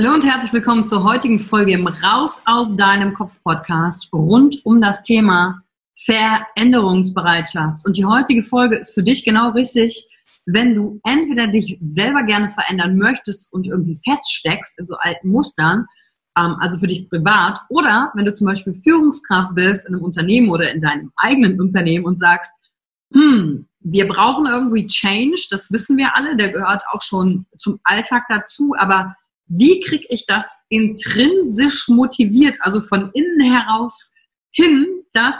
Hallo und herzlich willkommen zur heutigen Folge im Raus aus deinem Kopf Podcast rund um das Thema Veränderungsbereitschaft. Und die heutige Folge ist für dich genau richtig, wenn du entweder dich selber gerne verändern möchtest und irgendwie feststeckst in so alten Mustern, ähm, also für dich privat, oder wenn du zum Beispiel Führungskraft bist in einem Unternehmen oder in deinem eigenen Unternehmen und sagst, hm, wir brauchen irgendwie Change, das wissen wir alle, der gehört auch schon zum Alltag dazu, aber wie kriege ich das intrinsisch motiviert, also von innen heraus hin, dass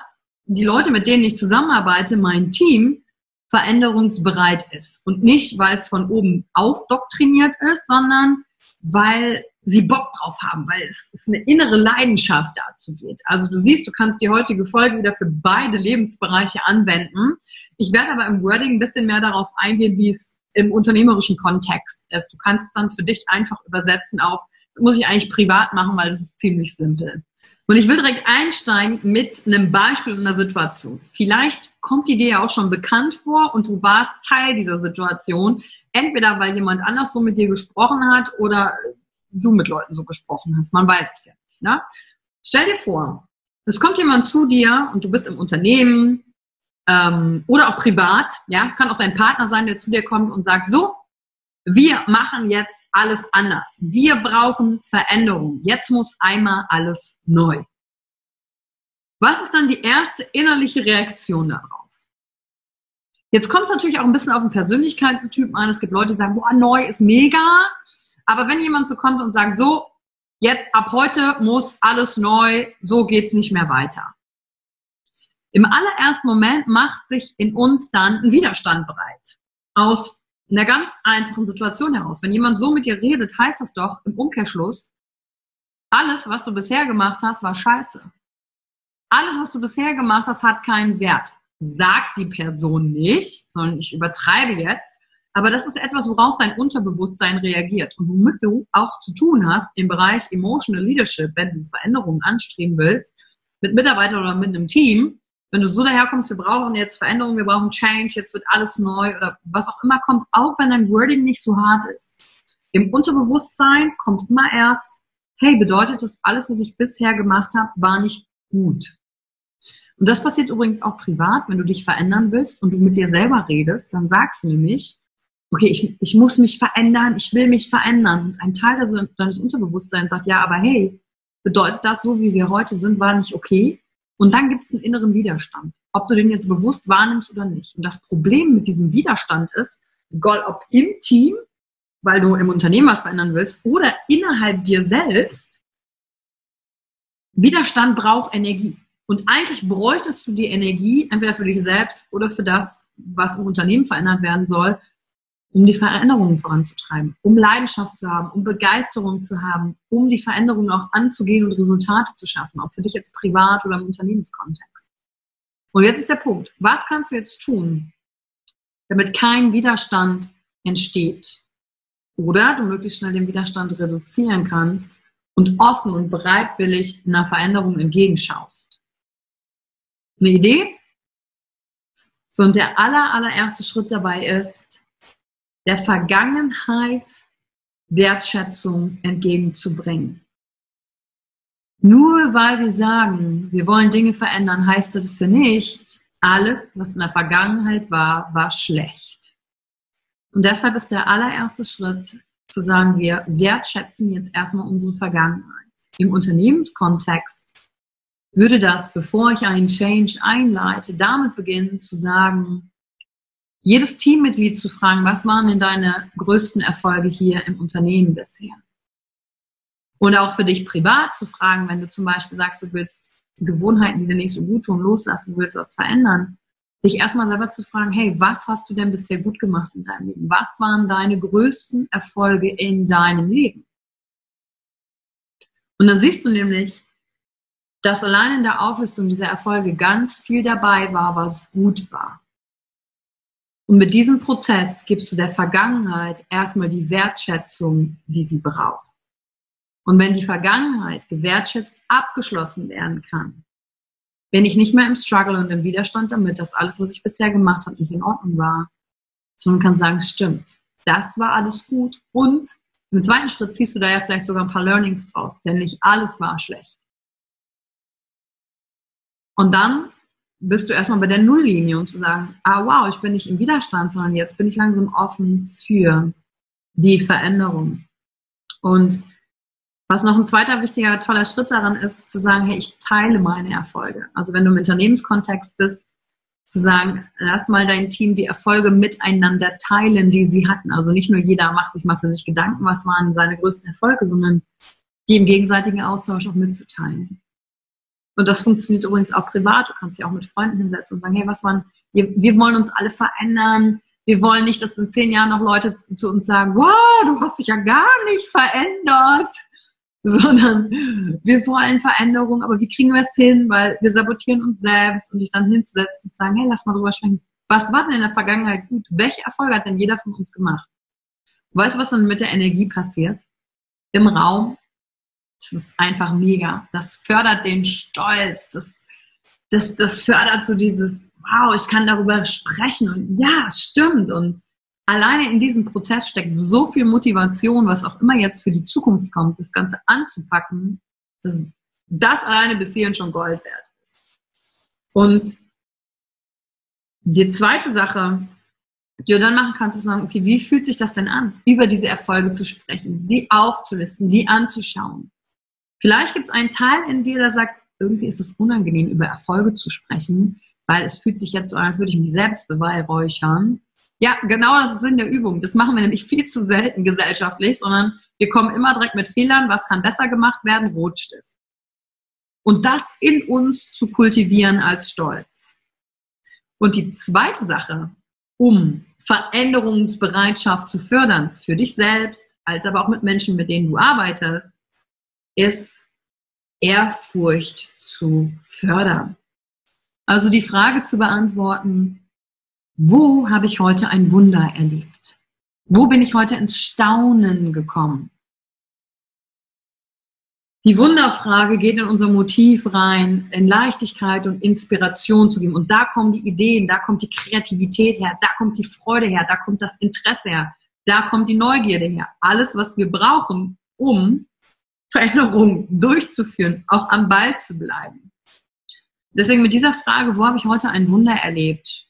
die Leute, mit denen ich zusammenarbeite, mein Team, veränderungsbereit ist. Und nicht, weil es von oben aufdoktriniert ist, sondern weil sie Bock drauf haben, weil es, es eine innere Leidenschaft dazu geht. Also du siehst, du kannst die heutige Folge wieder für beide Lebensbereiche anwenden. Ich werde aber im Wording ein bisschen mehr darauf eingehen, wie es im unternehmerischen Kontext ist. Du kannst es dann für dich einfach übersetzen auf, muss ich eigentlich privat machen, weil es ist ziemlich simpel. Und ich will direkt einsteigen mit einem Beispiel einer Situation. Vielleicht kommt die dir ja auch schon bekannt vor und du warst Teil dieser Situation. Entweder weil jemand anders so mit dir gesprochen hat oder du mit Leuten so gesprochen hast. Man weiß es ja nicht. Ne? Stell dir vor, es kommt jemand zu dir und du bist im Unternehmen, ähm, oder auch privat, ja, kann auch dein Partner sein, der zu dir kommt und sagt, so, wir machen jetzt alles anders. Wir brauchen Veränderung. Jetzt muss einmal alles neu. Was ist dann die erste innerliche Reaktion darauf? Jetzt kommt es natürlich auch ein bisschen auf den Persönlichkeitstyp an. Es gibt Leute, die sagen, boah, neu ist mega. Aber wenn jemand so kommt und sagt, so, jetzt ab heute muss alles neu, so geht's nicht mehr weiter. Im allerersten Moment macht sich in uns dann ein Widerstand bereit. Aus einer ganz einfachen Situation heraus. Wenn jemand so mit dir redet, heißt das doch im Umkehrschluss, alles, was du bisher gemacht hast, war scheiße. Alles, was du bisher gemacht hast, hat keinen Wert. Sagt die Person nicht, sondern ich übertreibe jetzt. Aber das ist etwas, worauf dein Unterbewusstsein reagiert und womit du auch zu tun hast im Bereich Emotional Leadership, wenn du Veränderungen anstreben willst, mit Mitarbeitern oder mit einem Team, wenn du so daherkommst, wir brauchen jetzt Veränderung, wir brauchen Change, jetzt wird alles neu oder was auch immer kommt, auch wenn dein Wording nicht so hart ist. Im Unterbewusstsein kommt immer erst, hey, bedeutet das alles, was ich bisher gemacht habe, war nicht gut. Und das passiert übrigens auch privat, wenn du dich verändern willst und du mit dir selber redest, dann sagst du nämlich, okay, ich, ich muss mich verändern, ich will mich verändern. Ein Teil deines Unterbewusstseins sagt, ja, aber hey, bedeutet das, so wie wir heute sind, war nicht okay? Und dann gibt es einen inneren Widerstand, ob du den jetzt bewusst wahrnimmst oder nicht. Und das Problem mit diesem Widerstand ist, egal ob im Team, weil du im Unternehmen was verändern willst, oder innerhalb dir selbst, Widerstand braucht Energie. Und eigentlich bräuchtest du die Energie entweder für dich selbst oder für das, was im Unternehmen verändert werden soll, um die Veränderungen voranzutreiben, um Leidenschaft zu haben, um Begeisterung zu haben, um die Veränderungen auch anzugehen und Resultate zu schaffen, ob für dich jetzt privat oder im Unternehmenskontext. Und jetzt ist der Punkt. Was kannst du jetzt tun, damit kein Widerstand entsteht? Oder du möglichst schnell den Widerstand reduzieren kannst und offen und bereitwillig einer Veränderung entgegenschaust. Eine Idee? So, und der aller, allererste Schritt dabei ist, der Vergangenheit Wertschätzung entgegenzubringen. Nur weil wir sagen, wir wollen Dinge verändern, heißt das ja nicht, alles, was in der Vergangenheit war, war schlecht. Und deshalb ist der allererste Schritt zu sagen, wir wertschätzen jetzt erstmal unsere Vergangenheit. Im Unternehmenskontext würde das, bevor ich einen Change einleite, damit beginnen zu sagen, jedes Teammitglied zu fragen, was waren denn deine größten Erfolge hier im Unternehmen bisher? Und auch für dich privat zu fragen, wenn du zum Beispiel sagst, du willst Gewohnheiten, die dir nicht so gut tun, loslassen, du willst was verändern, dich erstmal selber zu fragen, hey, was hast du denn bisher gut gemacht in deinem Leben? Was waren deine größten Erfolge in deinem Leben? Und dann siehst du nämlich, dass allein in der Auflistung dieser Erfolge ganz viel dabei war, was gut war. Und mit diesem Prozess gibst du der Vergangenheit erstmal die Wertschätzung, die sie braucht. Und wenn die Vergangenheit gewertschätzt abgeschlossen werden kann, bin ich nicht mehr im Struggle und im Widerstand damit, dass alles, was ich bisher gemacht habe, nicht in Ordnung war, sondern kann sagen, stimmt, das war alles gut. Und im zweiten Schritt ziehst du da ja vielleicht sogar ein paar Learnings draus, denn nicht alles war schlecht. Und dann bist du erstmal bei der Nulllinie, um zu sagen, ah wow, ich bin nicht im Widerstand, sondern jetzt bin ich langsam offen für die Veränderung. Und was noch ein zweiter wichtiger, toller Schritt daran ist, zu sagen, hey, ich teile meine Erfolge. Also wenn du im Unternehmenskontext bist, zu sagen, lass mal dein Team die Erfolge miteinander teilen, die sie hatten. Also nicht nur jeder macht sich mal für sich Gedanken, was waren seine größten Erfolge, sondern die im gegenseitigen Austausch auch mitzuteilen. Und das funktioniert übrigens auch privat. Du kannst dich auch mit Freunden hinsetzen und sagen, hey, was waren, wir, wir wollen uns alle verändern. Wir wollen nicht, dass in zehn Jahren noch Leute zu, zu uns sagen, wow, du hast dich ja gar nicht verändert. Sondern wir wollen Veränderung, aber wie kriegen wir es hin? Weil wir sabotieren uns selbst und dich dann hinzusetzen und sagen, hey, lass mal drüber sprechen. Was war denn in der Vergangenheit gut? Welche Erfolge hat denn jeder von uns gemacht? Weißt du, was dann mit der Energie passiert? Im Raum das ist einfach mega. Das fördert den Stolz. Das, das, das fördert so dieses, wow, ich kann darüber sprechen und ja, stimmt. Und alleine in diesem Prozess steckt so viel Motivation, was auch immer jetzt für die Zukunft kommt, das Ganze anzupacken, dass das alleine bis hierhin schon Gold wert ist. Und die zweite Sache, die du dann machen kannst, ist sagen, okay, wie fühlt sich das denn an, über diese Erfolge zu sprechen, die aufzulisten, die anzuschauen. Vielleicht gibt es einen Teil in dir, der sagt, irgendwie ist es unangenehm, über Erfolge zu sprechen, weil es fühlt sich jetzt so an, als würde ich mich selbst beweihräuchern. Ja, genau das ist Sinn der Übung. Das machen wir nämlich viel zu selten gesellschaftlich, sondern wir kommen immer direkt mit Fehlern, was kann besser gemacht werden, Rotstift. Und das in uns zu kultivieren als Stolz. Und die zweite Sache, um Veränderungsbereitschaft zu fördern, für dich selbst, als aber auch mit Menschen, mit denen du arbeitest, ist Ehrfurcht zu fördern. Also die Frage zu beantworten, wo habe ich heute ein Wunder erlebt? Wo bin ich heute ins Staunen gekommen? Die Wunderfrage geht in unser Motiv rein, in Leichtigkeit und Inspiration zu geben. Und da kommen die Ideen, da kommt die Kreativität her, da kommt die Freude her, da kommt das Interesse her, da kommt die Neugierde her. Alles, was wir brauchen, um Veränderungen durchzuführen, auch am Ball zu bleiben. Deswegen mit dieser Frage, wo habe ich heute ein Wunder erlebt,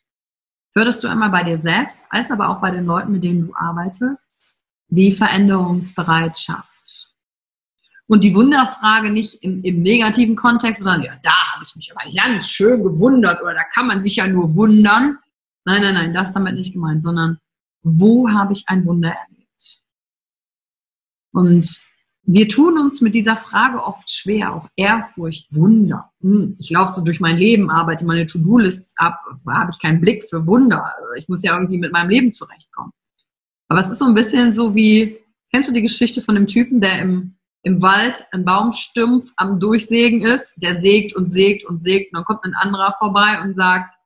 förderst du einmal bei dir selbst, als aber auch bei den Leuten, mit denen du arbeitest, die Veränderungsbereitschaft. Und die Wunderfrage nicht im, im negativen Kontext, sondern ja, da habe ich mich aber ganz schön gewundert oder da kann man sich ja nur wundern. Nein, nein, nein, das damit nicht gemeint, sondern wo habe ich ein Wunder erlebt? Und wir tun uns mit dieser Frage oft schwer, auch Ehrfurcht, Wunder. Hm, ich laufe so durch mein Leben, arbeite meine To-Do-Lists ab, habe ich keinen Blick für Wunder. Ich muss ja irgendwie mit meinem Leben zurechtkommen. Aber es ist so ein bisschen so wie, kennst du die Geschichte von dem Typen, der im, im Wald einen Baumstumpf am Durchsägen ist, der sägt und sägt und sägt und dann kommt ein anderer vorbei und sagt,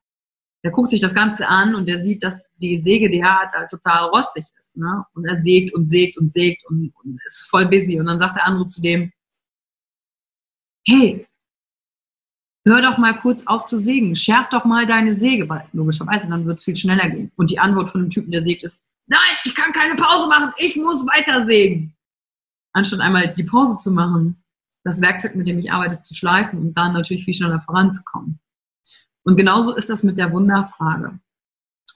der guckt sich das Ganze an und der sieht, dass die Säge, die er hat, halt total rostig ist. Ne? Und er sägt und sägt und sägt und, und ist voll busy. Und dann sagt der andere zu dem, hey, hör doch mal kurz auf zu sägen, schärf doch mal deine Säge, weil logischerweise dann wird es viel schneller gehen. Und die Antwort von dem Typen, der sägt, ist, nein, ich kann keine Pause machen, ich muss weiter sägen. Anstatt einmal die Pause zu machen, das Werkzeug, mit dem ich arbeite, zu schleifen und dann natürlich viel schneller voranzukommen. Und genauso ist das mit der Wunderfrage.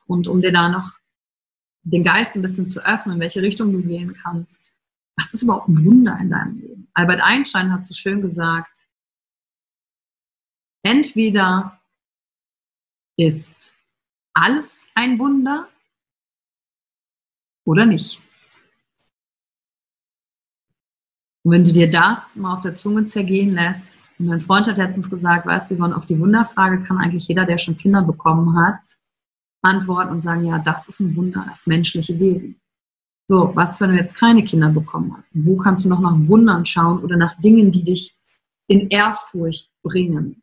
Und um dir da noch den Geist ein bisschen zu öffnen, in welche Richtung du gehen kannst. Was ist überhaupt ein Wunder in deinem Leben? Albert Einstein hat so schön gesagt, entweder ist alles ein Wunder oder nichts. Und wenn du dir das mal auf der Zunge zergehen lässt, und mein Freund hat letztens gesagt, weißt du, Yvonne, auf die Wunderfrage kann eigentlich jeder, der schon Kinder bekommen hat, antworten und sagen, ja, das ist ein Wunder, das menschliche Wesen. So, was, wenn du jetzt keine Kinder bekommen hast? Wo kannst du noch nach Wundern schauen oder nach Dingen, die dich in Ehrfurcht bringen?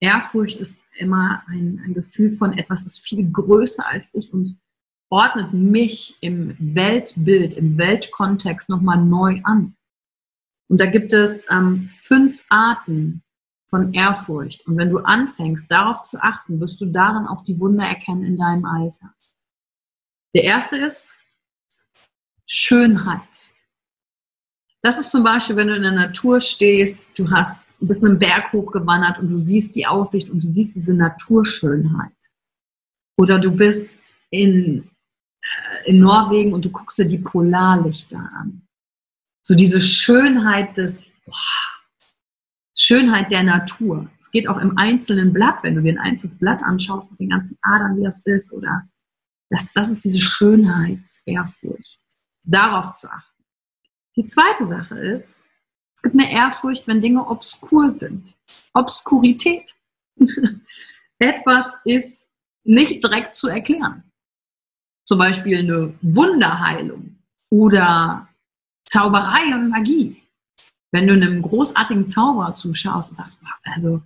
Ehrfurcht ist immer ein, ein Gefühl von etwas, das viel größer als ich und ordnet mich im Weltbild, im Weltkontext nochmal neu an. Und da gibt es ähm, fünf Arten von Ehrfurcht. Und wenn du anfängst, darauf zu achten, wirst du darin auch die Wunder erkennen in deinem Alter. Der erste ist Schönheit. Das ist zum Beispiel, wenn du in der Natur stehst, du hast, du bist einen Berg hochgewandert und du siehst die Aussicht und du siehst diese Naturschönheit. Oder du bist in, äh, in Norwegen und du guckst dir die Polarlichter an. So diese Schönheit des, boah, Schönheit der Natur. Es geht auch im einzelnen Blatt, wenn du dir ein einzelnes Blatt anschaust mit den ganzen Adern, wie das ist, oder das, das ist diese Schönheitsehrfurcht. Darauf zu achten. Die zweite Sache ist, es gibt eine Ehrfurcht, wenn Dinge obskur sind. Obskurität. Etwas ist nicht direkt zu erklären. Zum Beispiel eine Wunderheilung oder Zauberei und Magie wenn du einem großartigen Zauberer zuschaust und sagst, also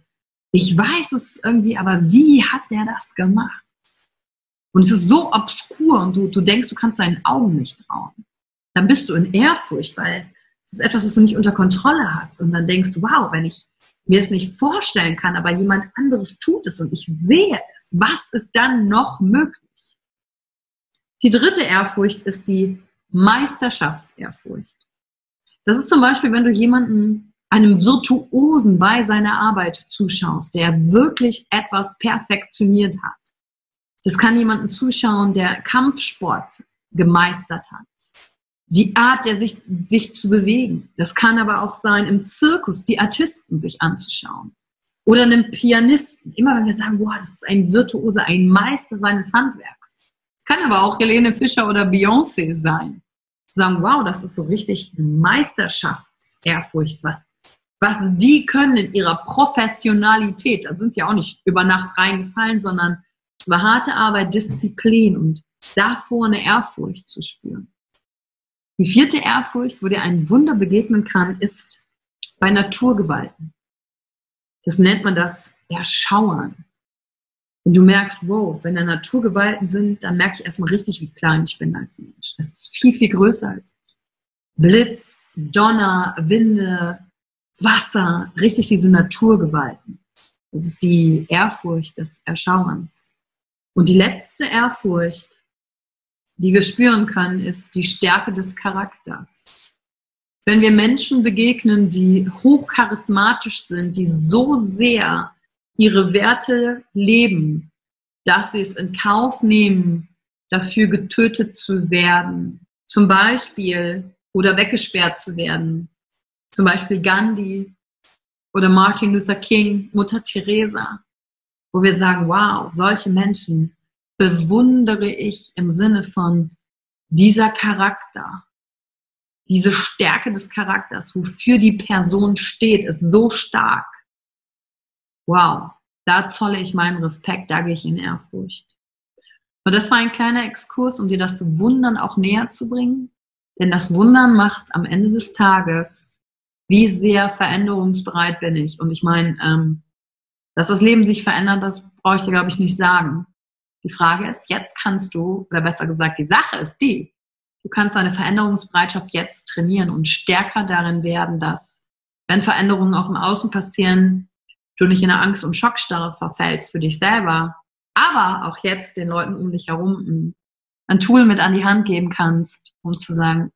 ich weiß es irgendwie, aber wie hat der das gemacht? Und es ist so obskur und du, du denkst, du kannst deinen Augen nicht trauen. Dann bist du in Ehrfurcht, weil es ist etwas, was du nicht unter Kontrolle hast. Und dann denkst du, wow, wenn ich mir es nicht vorstellen kann, aber jemand anderes tut es und ich sehe es, was ist dann noch möglich? Die dritte Ehrfurcht ist die Meisterschaftsehrfurcht. Das ist zum Beispiel, wenn du jemanden, einem Virtuosen bei seiner Arbeit zuschaust, der wirklich etwas perfektioniert hat. Das kann jemanden zuschauen, der Kampfsport gemeistert hat. Die Art, der sich, sich zu bewegen. Das kann aber auch sein, im Zirkus die Artisten sich anzuschauen. Oder einem Pianisten. Immer wenn wir sagen, boah, das ist ein Virtuose, ein Meister seines Handwerks. Kann aber auch Helene Fischer oder Beyoncé sein sagen, wow, das ist so richtig Meisterschaftsehrfurcht, was, was die können in ihrer Professionalität. Da sind sie auch nicht über Nacht reingefallen, sondern es war harte Arbeit, Disziplin und davor eine Ehrfurcht zu spüren. Die vierte Ehrfurcht, wo dir ein Wunder begegnen kann, ist bei Naturgewalten. Das nennt man das Erschauern. Und du merkst, wow, wenn da Naturgewalten sind, dann merke ich erstmal richtig, wie klein ich bin als Mensch. Das ist viel, viel größer als ich. Blitz, Donner, Winde, Wasser, richtig diese Naturgewalten. Das ist die Ehrfurcht des Erschauens. Und die letzte Ehrfurcht, die wir spüren können, ist die Stärke des Charakters. Wenn wir Menschen begegnen, die hochcharismatisch sind, die so sehr ihre Werte leben, dass sie es in Kauf nehmen, dafür getötet zu werden, zum Beispiel, oder weggesperrt zu werden, zum Beispiel Gandhi oder Martin Luther King, Mutter Teresa, wo wir sagen, wow, solche Menschen bewundere ich im Sinne von dieser Charakter, diese Stärke des Charakters, wofür die Person steht, ist so stark. Wow, da zolle ich meinen Respekt, da gehe ich in Ehrfurcht. Und das war ein kleiner Exkurs, um dir das Wundern auch näher zu bringen. Denn das Wundern macht am Ende des Tages, wie sehr veränderungsbereit bin ich. Und ich meine, ähm, dass das Leben sich verändert, das brauche ich dir, glaube ich, nicht sagen. Die Frage ist, jetzt kannst du, oder besser gesagt, die Sache ist die, du kannst deine Veränderungsbereitschaft jetzt trainieren und stärker darin werden, dass, wenn Veränderungen auch im Außen passieren, du nicht in eine Angst- und Schockstarre verfällst für dich selber, aber auch jetzt den Leuten um dich herum ein Tool mit an die Hand geben kannst, um zu sagen,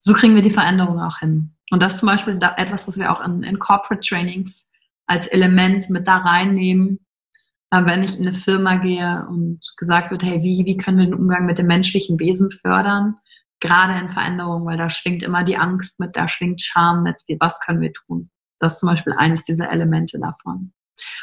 so kriegen wir die Veränderung auch hin. Und das ist zum Beispiel etwas, das wir auch in, in Corporate Trainings als Element mit da reinnehmen, äh, wenn ich in eine Firma gehe und gesagt wird, hey, wie, wie können wir den Umgang mit dem menschlichen Wesen fördern? Gerade in Veränderungen, weil da schwingt immer die Angst mit, da schwingt Scham mit, was können wir tun? Das ist zum Beispiel eines dieser Elemente davon.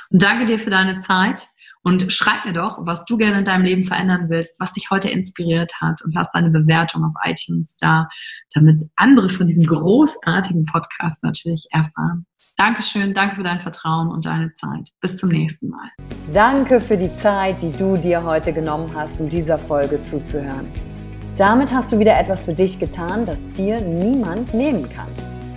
Und danke dir für deine Zeit. Und schreib mir doch, was du gerne in deinem Leben verändern willst, was dich heute inspiriert hat und lass deine Bewertung auf iTunes da, damit andere von diesem großartigen Podcast natürlich erfahren. Dankeschön, danke für dein Vertrauen und deine Zeit. Bis zum nächsten Mal. Danke für die Zeit, die du dir heute genommen hast, um dieser Folge zuzuhören. Damit hast du wieder etwas für dich getan, das dir niemand nehmen kann.